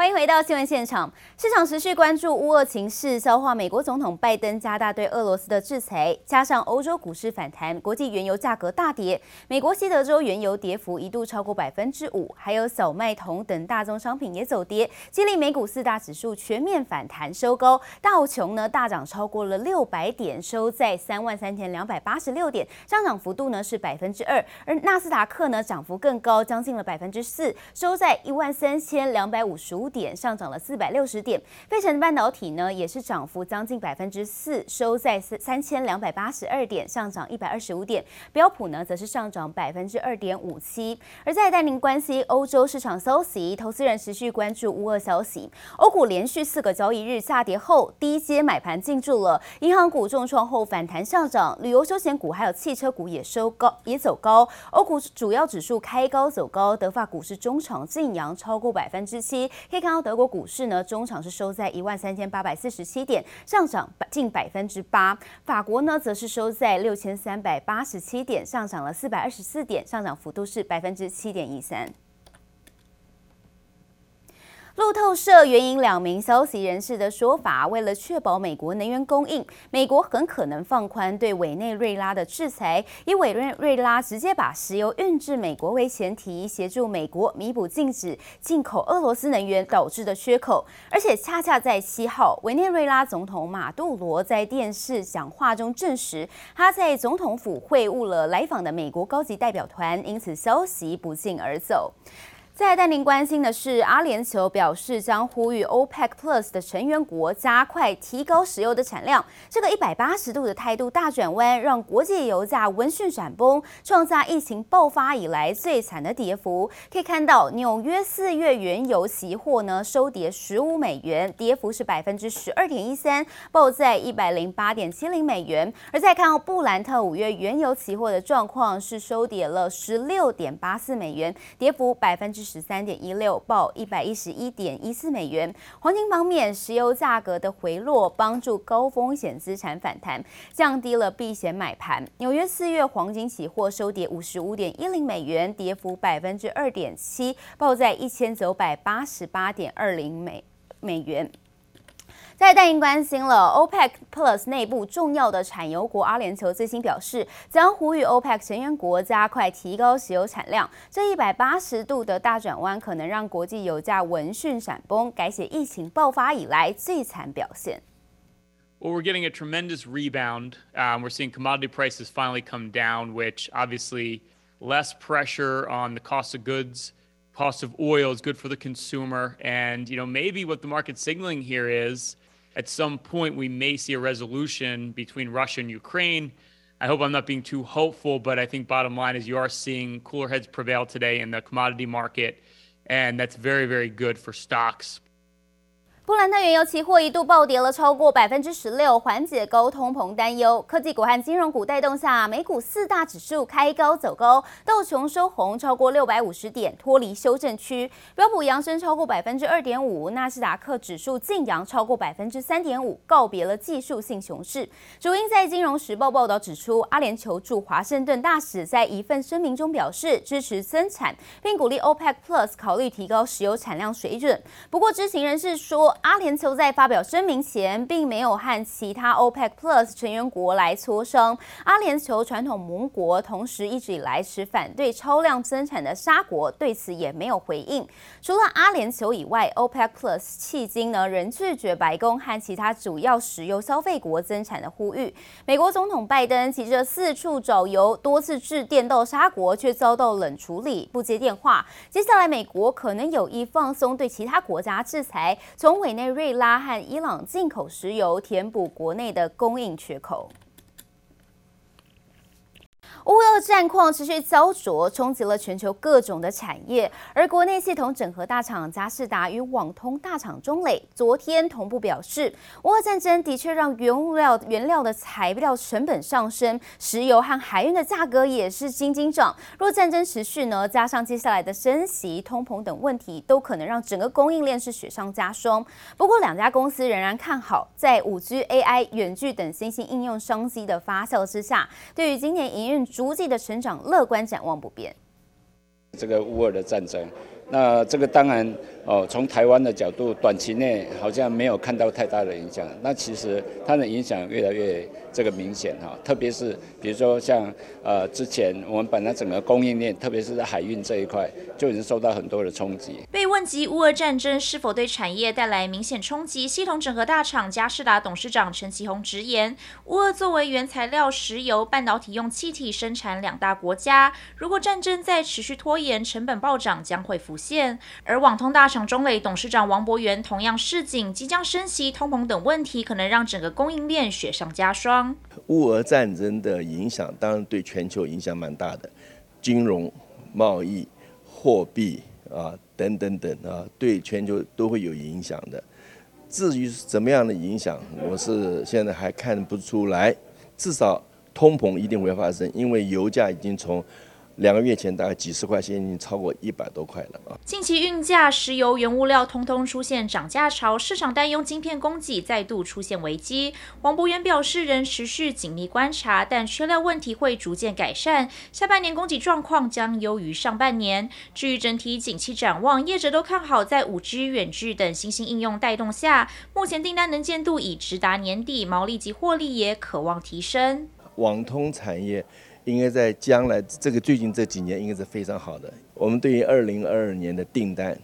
欢迎回到新闻现场。市场持续关注乌俄情势，消化美国总统拜登加大对俄罗斯的制裁，加上欧洲股市反弹，国际原油价格大跌。美国西德州原油跌幅一度超过百分之五，还有小麦、铜等大宗商品也走跌，激励美股四大指数全面反弹收高。道琼呢大涨超过了六百点，收在三万三千两百八十六点，上涨幅度呢是百分之二。而纳斯达克呢涨幅更高，将近了百分之四，收在一万三千两百五十五点，上涨了四百六十点。费城半导体呢也是涨幅将近百分之四，收在三千两百八十二点，上涨一百二十五点。标普呢则是上涨百分之二点五七。而在带您关心欧洲市场消息，投资人持续关注乌俄消息。欧股连续四个交易日下跌后，低阶买盘进驻了，银行股重创后反弹上涨，旅游休闲股还有汽车股也收高也走高。欧股主要指数开高走高，德法股市中场劲扬超过百分之七。以看到德国股市呢，中场是收在一万三千八百四十七点，上涨近百分之八。法国呢，则是收在六千三百八十七点，上涨了四百二十四点，上涨幅度是百分之七点一三。路透社援引两名消息人士的说法，为了确保美国能源供应，美国很可能放宽对委内瑞拉的制裁，以委内瑞拉直接把石油运至美国为前提，协助美国弥补禁止进口俄罗斯能源导致的缺口。而且恰恰在七号，委内瑞拉总统马杜罗在电视讲话中证实，他在总统府会晤了来访的美国高级代表团，因此消息不胫而走。再带您关心的是，阿联酋表示将呼吁 OPEC Plus 的成员国加快提高石油的产量。这个一百八十度的态度大转弯，让国际油价闻讯闪崩，创下疫情爆发以来最惨的跌幅。可以看到，纽约四月原油期货呢收跌十五美元，跌幅是百分之十二点一三，报在一百零八点七零美元。而再看到布兰特五月原油期货的状况是收跌了十六点八四美元，跌幅百分之。十三点一六，报一百一十一点一四美元。黄金方面，石油价格的回落帮助高风险资产反弹，降低了避险买盘。纽约四月黄金期货收跌五十五点一零美元，跌幅百分之二点七，报在一千九百八十八点二零美美元。再带您关心了，OPEC Plus 内部重要的产油国阿联酋最新表示，将呼吁 OPEC 成员国加快提高石油产量。这一百八十度的大转弯，可能让国际油价闻讯闪崩，改写疫情爆发以来最惨表现。Well, we're getting a tremendous rebound. Um, we're seeing commodity prices finally come down, which obviously less pressure on the cost of goods. Cost of oil is good for the consumer, and you know maybe what the market's signaling here is. at some point, we may see a resolution between Russia and Ukraine. I hope I'm not being too hopeful, but I think bottom line is you are seeing cooler heads prevail today in the commodity market, and that's very, very good for stocks. 布兰特原油期货一度暴跌了超过百分之十六，缓解高通膨担忧。科技股和金融股带动下，美股四大指数开高走高，道琼收红超过六百五十点，脱离修正区；标普扬升超过百分之二点五，纳斯达克指数净扬超过百分之三点五，告别了技术性熊市。主因在《金融时报》报道指出，阿联酋驻华盛顿大使在一份声明中表示支持增产，并鼓励 OPEC Plus 考虑提高石油产量水准。不过，知情人士说，阿联酋在发表声明前，并没有和其他 OPEC Plus 成员国来磋商。阿联酋传统盟国，同时一直以来持反对超量增产的沙国，对此也没有回应。除了阿联酋以外，OPEC Plus 迄今呢仍拒绝白宫和其他主要石油消费国增产的呼吁。美国总统拜登急着四处找油，多次致电到沙国，却遭到冷处理，不接电话。接下来，美国可能有意放松对其他国家制裁，从委委内瑞拉和伊朗进口石油，填补国内的供应缺口。乌俄战况持续焦灼，冲击了全球各种的产业。而国内系统整合大厂嘉士达与网通大厂中磊昨天同步表示，乌俄战争的确让原物料原料的材料成本上升，石油和海运的价格也是惊惊涨。若战争持续呢，加上接下来的升息、通膨等问题，都可能让整个供应链是雪上加霜。不过，两家公司仍然看好，在五 G、AI、远距等新兴应用商机的发酵之下，对于今年营运。逐季的成长乐观展望不变。这个乌尔的战争，那这个当然哦，从台湾的角度，短期内好像没有看到太大的影响。那其实它的影响越来越这个明显哈，特别是比如说像呃之前我们本来整个供应链，特别是在海运这一块，就已经受到很多的冲击。被问及乌俄战争是否对产业带来明显冲击，系统整合大厂嘉士达董事长陈其宏直言：乌俄作为原材料、石油、半导体用气体生产两大国家，如果战争再持续拖延，成本暴涨将会浮现。而网通大厂中磊董事长王博元同样示警，即将升息、通膨等问题，可能让整个供应链雪上加霜。乌俄战争的影响，当然对全球影响蛮大的，金融、贸易、货币啊等等等啊，对全球都会有影响的。至于怎么样的影响，我是现在还看不出来。至少通膨一定会发生，因为油价已经从。两个月前大概几十块，钱已经超过一百多块了啊！近期运价、石油、原物料通通出现涨价潮，市场担忧晶片供给再度出现危机。王博元表示，仍持续紧密观察，但缺料问题会逐渐改善，下半年供给状况将优于上半年。至于整体景气展望，业者都看好，在五 G、远距等新兴应用带动下，目前订单能见度已直达年底，毛利及获利也可望提升。网通产业。应该在将来这个最近这几年应该是非常好的。我们对于二零二二年的订单，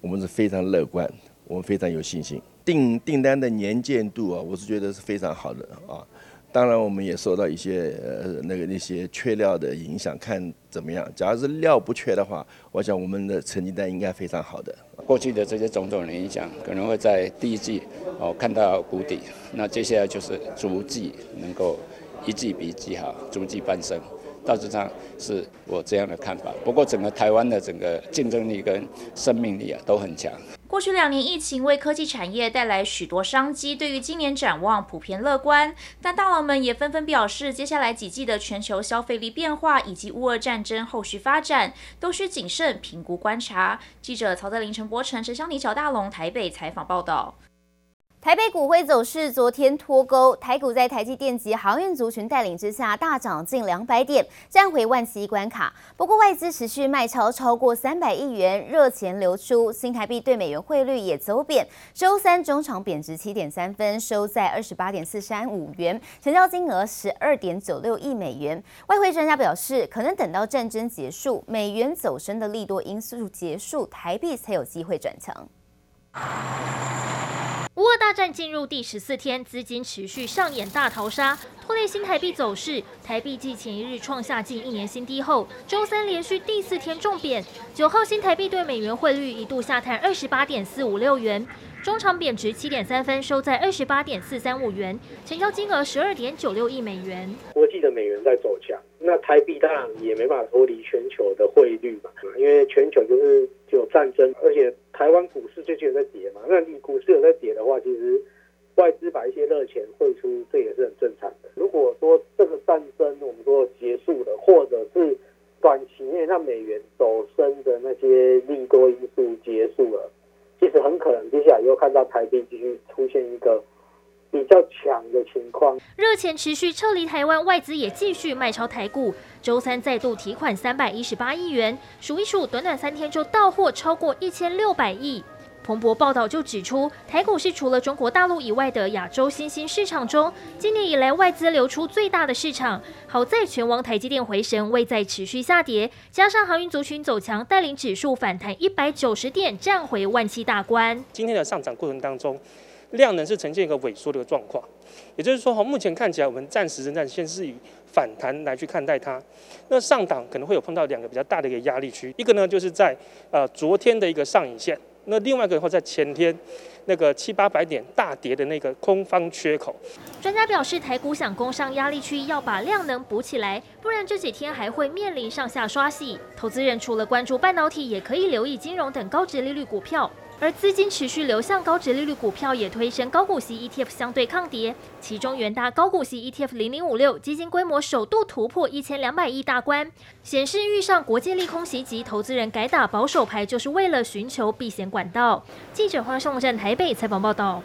我们是非常乐观，我们非常有信心。订订单的年见度啊，我是觉得是非常好的啊。当然，我们也受到一些呃那个那些缺料的影响，看怎么样。假如是料不缺的话，我想我们的成绩单应该非常好的。过去的这些种种的影响，可能会在第一季哦看到谷底，那接下来就是逐季能够。一季比一季好，逐季攀升，大致上是我这样的看法。不过，整个台湾的整个竞争力跟生命力啊都很强。过去两年疫情为科技产业带来许多商机，对于今年展望普遍乐观。但大佬们也纷纷表示，接下来几季的全球消费力变化以及乌俄战争后续发展，都需谨慎评估观察。记者曹德林、陈柏成、陈湘妮、乔大龙台北采访报道。台北股汇走势昨天脱钩，台股在台积电及航运族群带领之下大涨近两百点，站回万七关卡。不过外资持续卖超超过三百亿元，热钱流出，新台币对美元汇率也走贬。周三中场贬值七点三分，收在二十八点四三五元，成交金额十二点九六亿美元。外汇专家表示，可能等到战争结束，美元走升的利多因素结束，台币才有机会转强。乌俄大战进入第十四天，资金持续上演大逃杀，拖累新台币走势。台币继前一日创下近一年新低后，周三连续第四天重贬。九号新台币对美元汇率一度下探二十八点四五六元，中场贬值七点三分，收在二十八点四三五元，成交金额十二点九六亿美元。国际的美元在走强，那台币当然也没办法脱离全球的汇率嘛，因为全球就是有战争，而且。台湾股市最近有在跌嘛？那你股市有在跌的话，其实外资把一些热钱汇出，这也是很正常的。如果说这个战争我们说结束了，或者是短期内让美元走升的那些利多因素结束了，其实很可能接下来又看到台币继续出现一个。比较强的情况，热钱持续撤离台湾，外资也继续卖超台股。周三再度提款三百一十八亿元，数一数，短短三天就到货超过一千六百亿。彭博报道就指出，台股是除了中国大陆以外的亚洲新兴市场中，今年以来外资流出最大的市场。好在全网台积电回神，未再持续下跌，加上航运族群走强，带领指数反弹一百九十点，站回万七大关。今天的上涨过程当中。量能是呈现一个萎缩的一个状况，也就是说哈，目前看起来，我们暂时仍然先是以反弹来去看待它。那上档可能会有碰到两个比较大的一个压力区，一个呢就是在呃昨天的一个上影线，那另外一个的话在前天那个七八百点大跌的那个空方缺口。专家表示，台股想攻上压力区，要把量能补起来，不然这几天还会面临上下刷洗。投资人除了关注半导体，也可以留意金融等高值利率股票。而资金持续流向高值利率股票，也推升高股息 ETF 相对抗跌。其中元大高股息 ETF 零零五六基金规模首度突破一千两百亿大关，显示遇上国际利空袭击，投资人改打保守牌，就是为了寻求避险管道。记者黄胜正台北采访报道。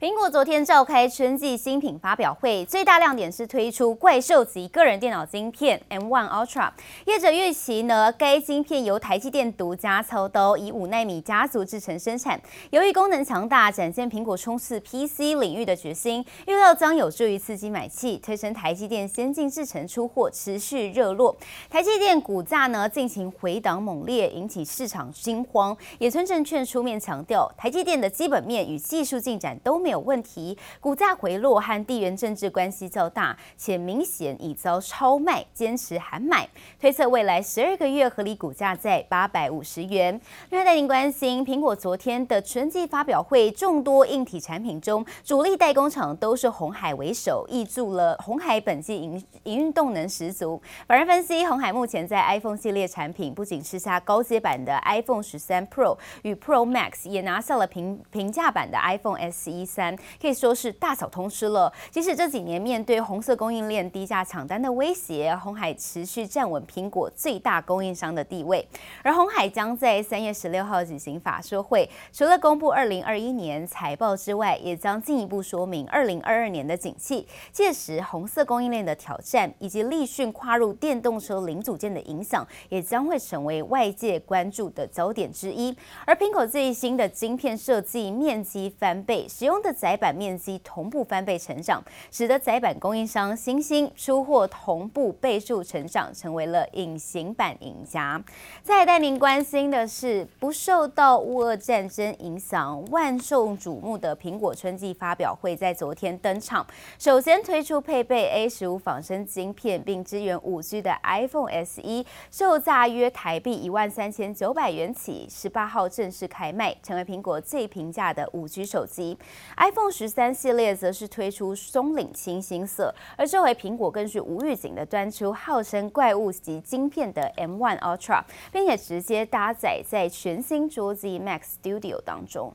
苹果昨天召开春季新品发表会，最大亮点是推出怪兽级个人电脑晶片 M1 Ultra。业者预期呢，该晶片由台积电独家操刀，以五奈米家族制程生产。由于功能强大，展现苹果冲刺 PC 领域的决心，预料将有助于刺激买气，推升台积电先进制程出货持续热络。台积电股价呢进行回档猛烈，引起市场惊慌。野村证券出面强调，台积电的基本面与技术进展都没有问题，股价回落和地缘政治关系较大，且明显已遭超卖，坚持喊买，推测未来十二个月合理股价在八百五十元。另外带您关心，苹果昨天的春季发表会，众多硬体产品中，主力代工厂都是红海为首，挹注了红海本季营营运动能十足。法人分析，红海目前在 iPhone 系列产品不仅吃下高阶版的 iPhone 十三 Pro 与 Pro Max，也拿下了平平价版的 iPhone SE 三。可以说是大扫通吃了。即使这几年面对红色供应链低价抢单的威胁，红海持续站稳苹果最大供应商的地位。而红海将在三月十六号举行法说会，除了公布二零二一年财报之外，也将进一步说明二零二二年的景气。届时，红色供应链的挑战以及立讯跨入电动车零组件的影响，也将会成为外界关注的焦点之一。而苹果最新的晶片设计面积翻倍，使用的载板面积同步翻倍成长，使得载板供应商新兴出货同步倍数成长，成为了隐形版赢家。再带您关心的是，不受到乌俄战争影响，万众瞩目的苹果春季发表会在昨天登场。首先推出配备 A 十五仿生晶片并支援五 G 的 iPhone SE，售价约台币一万三千九百元起，十八号正式开卖，成为苹果最平价的五 G 手机。iPhone 十三系列则是推出松岭清新色，而这回苹果更是无预警的端出号称怪物级晶片的 M1 Ultra，并且直接搭载在全新桌机 Mac Studio 当中。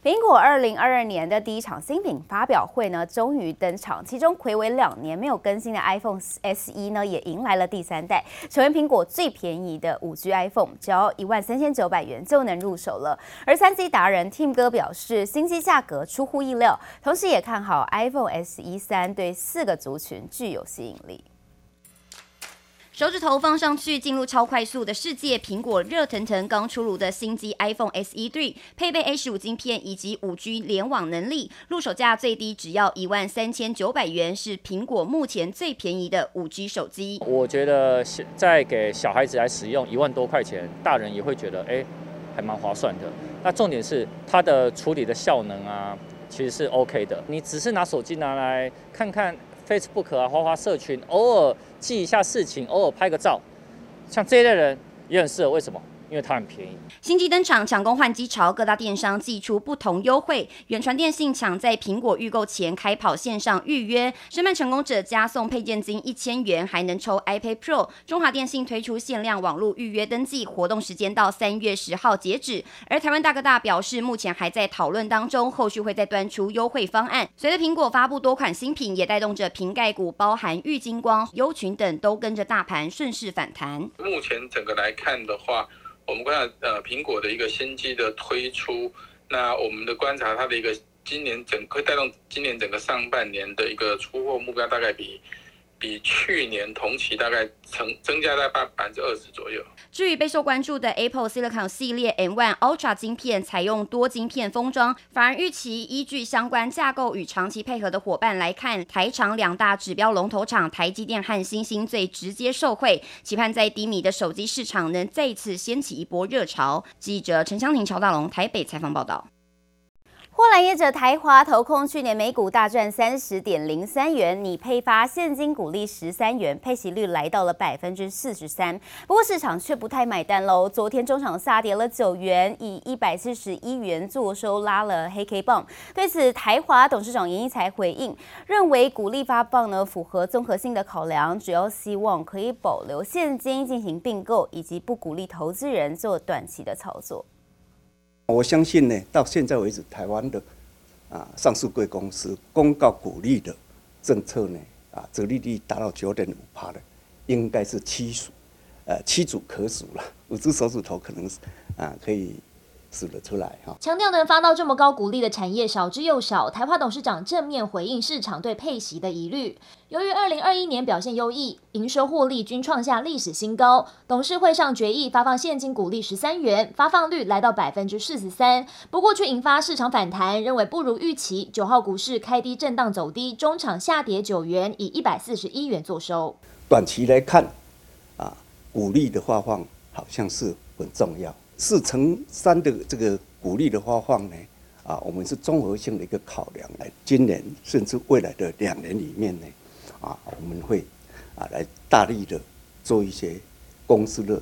苹果二零二二年的第一场新品发表会呢，终于登场。其中睽违两年没有更新的 iPhone SE 呢，也迎来了第三代，成为苹果最便宜的五 G iPhone，只要一万三千九百元就能入手了。而三 C 达人 Tim 哥表示，新机价格出乎意料，同时也看好 iPhone SE 三对四个族群具有吸引力。手指头放上去，进入超快速的世界。苹果热腾腾刚出炉的新机 iPhone SE 3，配备 A 十五晶片以及五 G 联网能力，入手价最低只要一万三千九百元，是苹果目前最便宜的五 G 手机。我觉得在给小孩子来使用，一万多块钱，大人也会觉得哎，还蛮划算的。那重点是它的处理的效能啊，其实是 OK 的。你只是拿手机拿来看看。Facebook 啊，花花社群，偶尔记一下事情，偶尔拍个照，像这一类人也很适合。为什么？因为它很便宜。新机登场，抢攻换机潮，各大电商祭出不同优惠。远传电信抢在苹果预购前开跑线上预约，申办成功者加送配件金一千元，还能抽 iPad Pro。中华电信推出限量网络预约登记活动，时间到三月十号截止。而台湾大哥大表示，目前还在讨论当中，后续会再端出优惠方案。随着苹果发布多款新品，也带动着瓶盖股，包含玉金光、优群等，都跟着大盘顺势反弹。目前整个来看的话。我们观察呃苹果的一个新机的推出，那我们的观察它的一个今年整会带动今年整个上半年的一个出货目标大概比。比去年同期大概增增加在百百分之二十左右。至于备受关注的 Apple Silicon 系列 M1 Ultra 晶片，采用多晶片封装，反而预期依据相关架构与长期配合的伙伴来看，台厂两大指标龙头厂台积电和新兴最直接受惠，期盼在低迷的手机市场能再次掀起一波热潮。记者陈香婷、乔大龙台北采访报道。货篮业者台华投控去年每股大赚三十点零三元，拟配发现金股利十三元，配息率来到了百分之四十三。不过市场却不太买单喽。昨天中场下跌了九元，以一百四十一元作收，拉了黑 K 棒。对此，台华董事长严一才回应，认为股利发放呢符合综合性的考量，主要希望可以保留现金进行并购，以及不鼓励投资人做短期的操作。我相信呢，到现在为止，台湾的啊上市贵公司公告鼓励的政策呢，啊，折利率达到九点五趴的，应该是屈数，呃，屈指可数了，五只手指头可能是啊可以使了出来哈。强调能发到这么高股利的产业少之又少。台化董事长正面回应市场对配息的疑虑。由于二零二一年表现优异，营收获利均创下历史新高，董事会上决议发放现金股利十三元，发放率来到百分之四十三。不过却引发市场反弹，认为不如预期。九号股市开低震荡走低，中场下跌九元，以一百四十一元作收。短期来看，啊，股利的发放好像是很重要。四乘三的这个鼓励的发放呢，啊，我们是综合性的一个考量来，今年甚至未来的两年里面呢。啊，我们会啊来大力的做一些公司的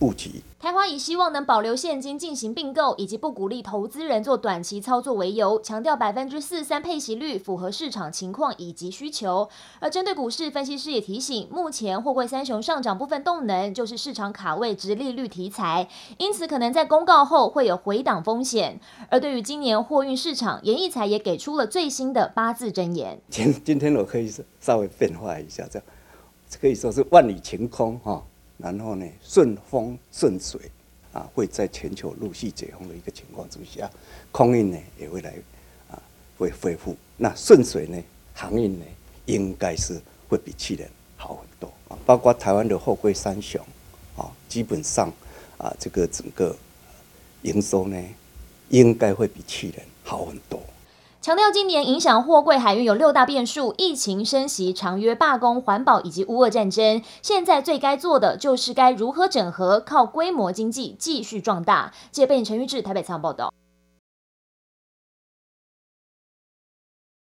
布局。台华以希望能保留现金进行并购，以及不鼓励投资人做短期操作为由，强调百分之四三配息率符合市场情况以及需求。而针对股市，分析师也提醒，目前货柜三雄上涨部分动能就是市场卡位值利率题材，因此可能在公告后会有回档风险。而对于今年货运市场，严义才也给出了最新的八字真言。今今天我可以稍微变化一下，这样可以说是万里晴空哈。然后呢，顺风顺水啊，会在全球陆续解封的一个情况之下，空运呢也会来啊，会恢复。那顺水呢，航运呢，应该是会比去年好很多啊。包括台湾的货柜三雄啊，基本上啊，这个整个营收呢，应该会比去年好很多。强调今年影响货柜海运有六大变数：疫情升级、长约罢工、环保以及乌俄战争。现在最该做的就是该如何整合，靠规模经济继续壮大。记者陈玉志台北采访报道。